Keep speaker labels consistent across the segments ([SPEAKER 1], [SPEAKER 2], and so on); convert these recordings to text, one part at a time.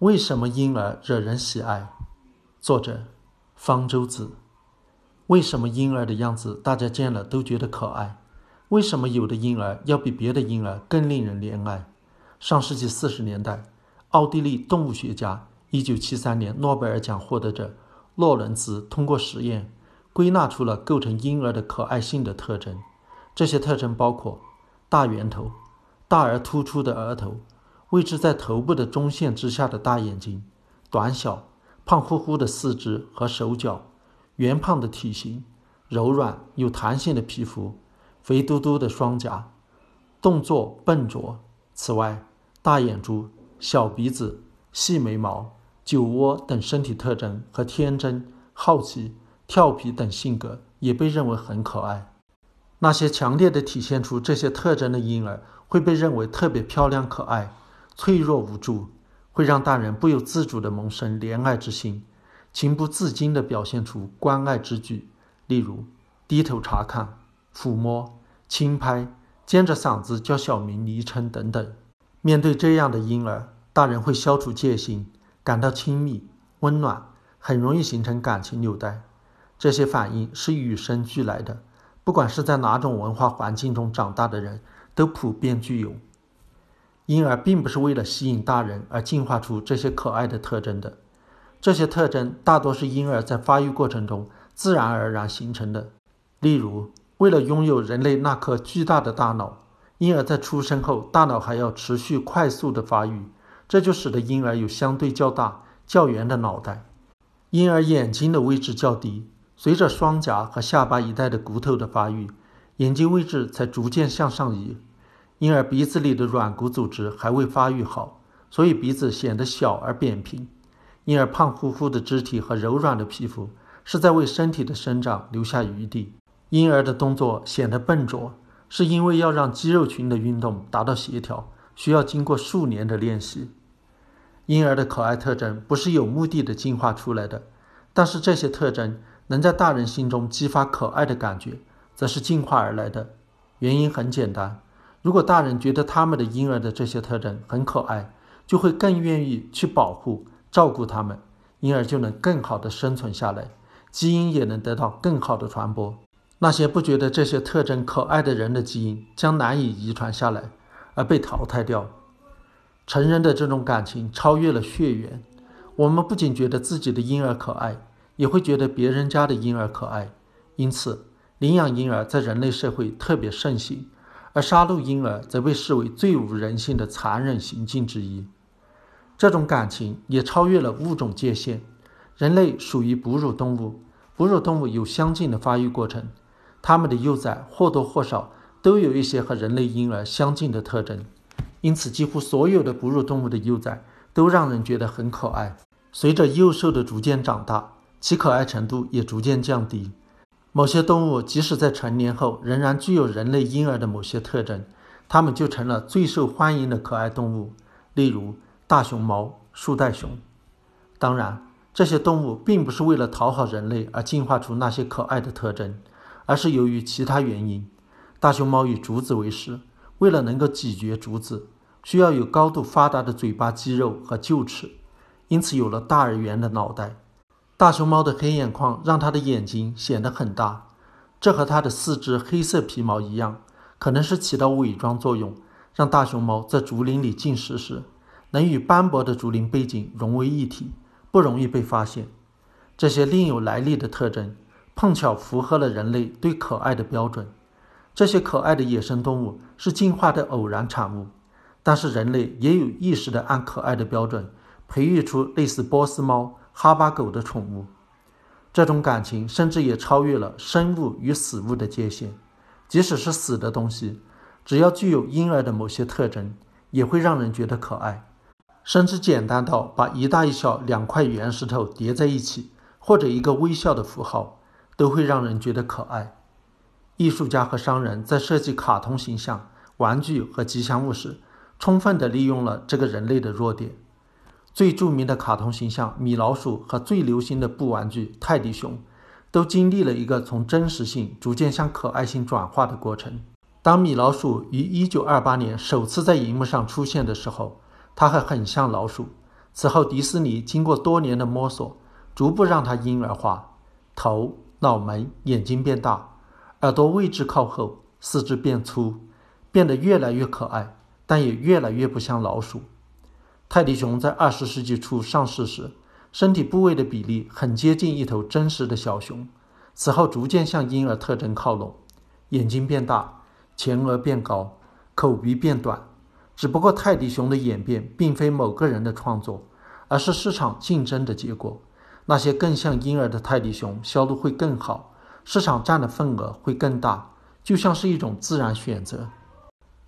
[SPEAKER 1] 为什么婴儿惹人喜爱？作者：方舟子。为什么婴儿的样子大家见了都觉得可爱？为什么有的婴儿要比别的婴儿更令人怜爱？上世纪四十年代，奥地利动物学家、一九七三年诺贝尔奖获得者洛伦兹通过实验归纳出了构成婴儿的可爱性的特征。这些特征包括大圆头、大而突出的额头。位置在头部的中线之下的大眼睛，短小、胖乎乎的四肢和手脚，圆胖的体型，柔软有弹性的皮肤，肥嘟嘟的双颊，动作笨拙。此外，大眼珠、小鼻子、细眉毛、酒窝等身体特征和天真、好奇、调皮等性格也被认为很可爱。那些强烈的体现出这些特征的婴儿会被认为特别漂亮可爱。脆弱无助，会让大人不由自主地萌生怜爱之心，情不自禁地表现出关爱之举，例如低头查看、抚摸、轻拍、尖着嗓子叫小名、昵称等等。面对这样的婴儿，大人会消除戒心，感到亲密、温暖，很容易形成感情纽带。这些反应是与生俱来的，不管是在哪种文化环境中长大的人，都普遍具有。婴儿并不是为了吸引大人而进化出这些可爱的特征的，这些特征大多是婴儿在发育过程中自然而然形成的。例如，为了拥有人类那颗巨大的大脑，婴儿在出生后大脑还要持续快速的发育，这就使得婴儿有相对较大、较圆的脑袋。婴儿眼睛的位置较低，随着双颊和下巴一带的骨头的发育，眼睛位置才逐渐向上移。婴儿鼻子里的软骨组织还未发育好，所以鼻子显得小而扁平。婴儿胖乎乎的肢体和柔软的皮肤是在为身体的生长留下余地。婴儿的动作显得笨拙，是因为要让肌肉群的运动达到协调，需要经过数年的练习。婴儿的可爱特征不是有目的的进化出来的，但是这些特征能在大人心中激发可爱的感觉，则是进化而来的。原因很简单。如果大人觉得他们的婴儿的这些特征很可爱，就会更愿意去保护、照顾他们，婴儿就能更好的生存下来，基因也能得到更好的传播。那些不觉得这些特征可爱的人的基因将难以遗传下来，而被淘汰掉。成人的这种感情超越了血缘，我们不仅觉得自己的婴儿可爱，也会觉得别人家的婴儿可爱。因此，领养婴儿在人类社会特别盛行。而杀戮婴儿则被视为最无人性的残忍行径之一。这种感情也超越了物种界限。人类属于哺乳动物，哺乳动物有相近的发育过程，它们的幼崽或多或少都有一些和人类婴儿相近的特征。因此，几乎所有的哺乳动物的幼崽都让人觉得很可爱。随着幼兽的逐渐长大，其可爱程度也逐渐降低。某些动物即使在成年后仍然具有人类婴儿的某些特征，它们就成了最受欢迎的可爱动物，例如大熊猫、树袋熊。当然，这些动物并不是为了讨好人类而进化出那些可爱的特征，而是由于其他原因。大熊猫以竹子为食，为了能够咀嚼竹子，需要有高度发达的嘴巴肌肉和臼齿，因此有了大而圆的脑袋。大熊猫的黑眼眶让它的眼睛显得很大，这和它的四只黑色皮毛一样，可能是起到伪装作用，让大熊猫在竹林里进食时能与斑驳的竹林背景融为一体，不容易被发现。这些另有来历的特征，碰巧符合了人类对可爱的标准。这些可爱的野生动物是进化的偶然产物，但是人类也有意识地按可爱的标准培育出类似波斯猫。哈巴狗的宠物，这种感情甚至也超越了生物与死物的界限。即使是死的东西，只要具有婴儿的某些特征，也会让人觉得可爱。甚至简单到把一大一小两块圆石头叠在一起，或者一个微笑的符号，都会让人觉得可爱。艺术家和商人在设计卡通形象、玩具和吉祥物时，充分地利用了这个人类的弱点。最著名的卡通形象米老鼠和最流行的布玩具泰迪熊，都经历了一个从真实性逐渐向可爱性转化的过程。当米老鼠于1928年首次在荧幕上出现的时候，它还很像老鼠，此后，迪士尼经过多年的摸索，逐步让它婴儿化，头、脑门、眼睛变大，耳朵位置靠后，四肢变粗，变得越来越可爱，但也越来越不像老鼠。泰迪熊在二十世纪初上市时，身体部位的比例很接近一头真实的小熊，此后逐渐向婴儿特征靠拢，眼睛变大，前额变高，口鼻变短。只不过泰迪熊的演变并非某个人的创作，而是市场竞争的结果。那些更像婴儿的泰迪熊销路会更好，市场占的份额会更大，就像是一种自然选择。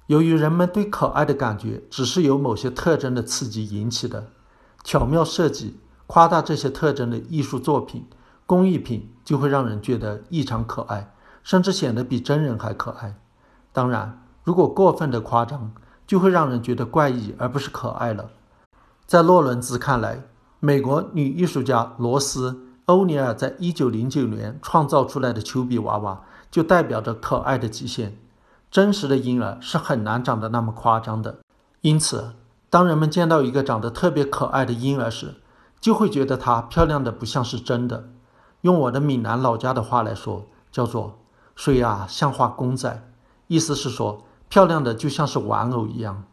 [SPEAKER 1] 由于人们对可爱的感觉只是由某些特征的刺激引起的，巧妙设计、夸大这些特征的艺术作品、工艺品就会让人觉得异常可爱，甚至显得比真人还可爱。当然，如果过分的夸张，就会让人觉得怪异，而不是可爱了。在洛伦兹看来，美国女艺术家罗斯·欧尼尔在一九零九年创造出来的丘比娃娃，就代表着可爱的极限。真实的婴儿是很难长得那么夸张的，因此，当人们见到一个长得特别可爱的婴儿时，就会觉得她漂亮的不像是真的。用我的闽南老家的话来说，叫做“水啊像画公仔”，意思是说。漂亮的就像是玩偶一样。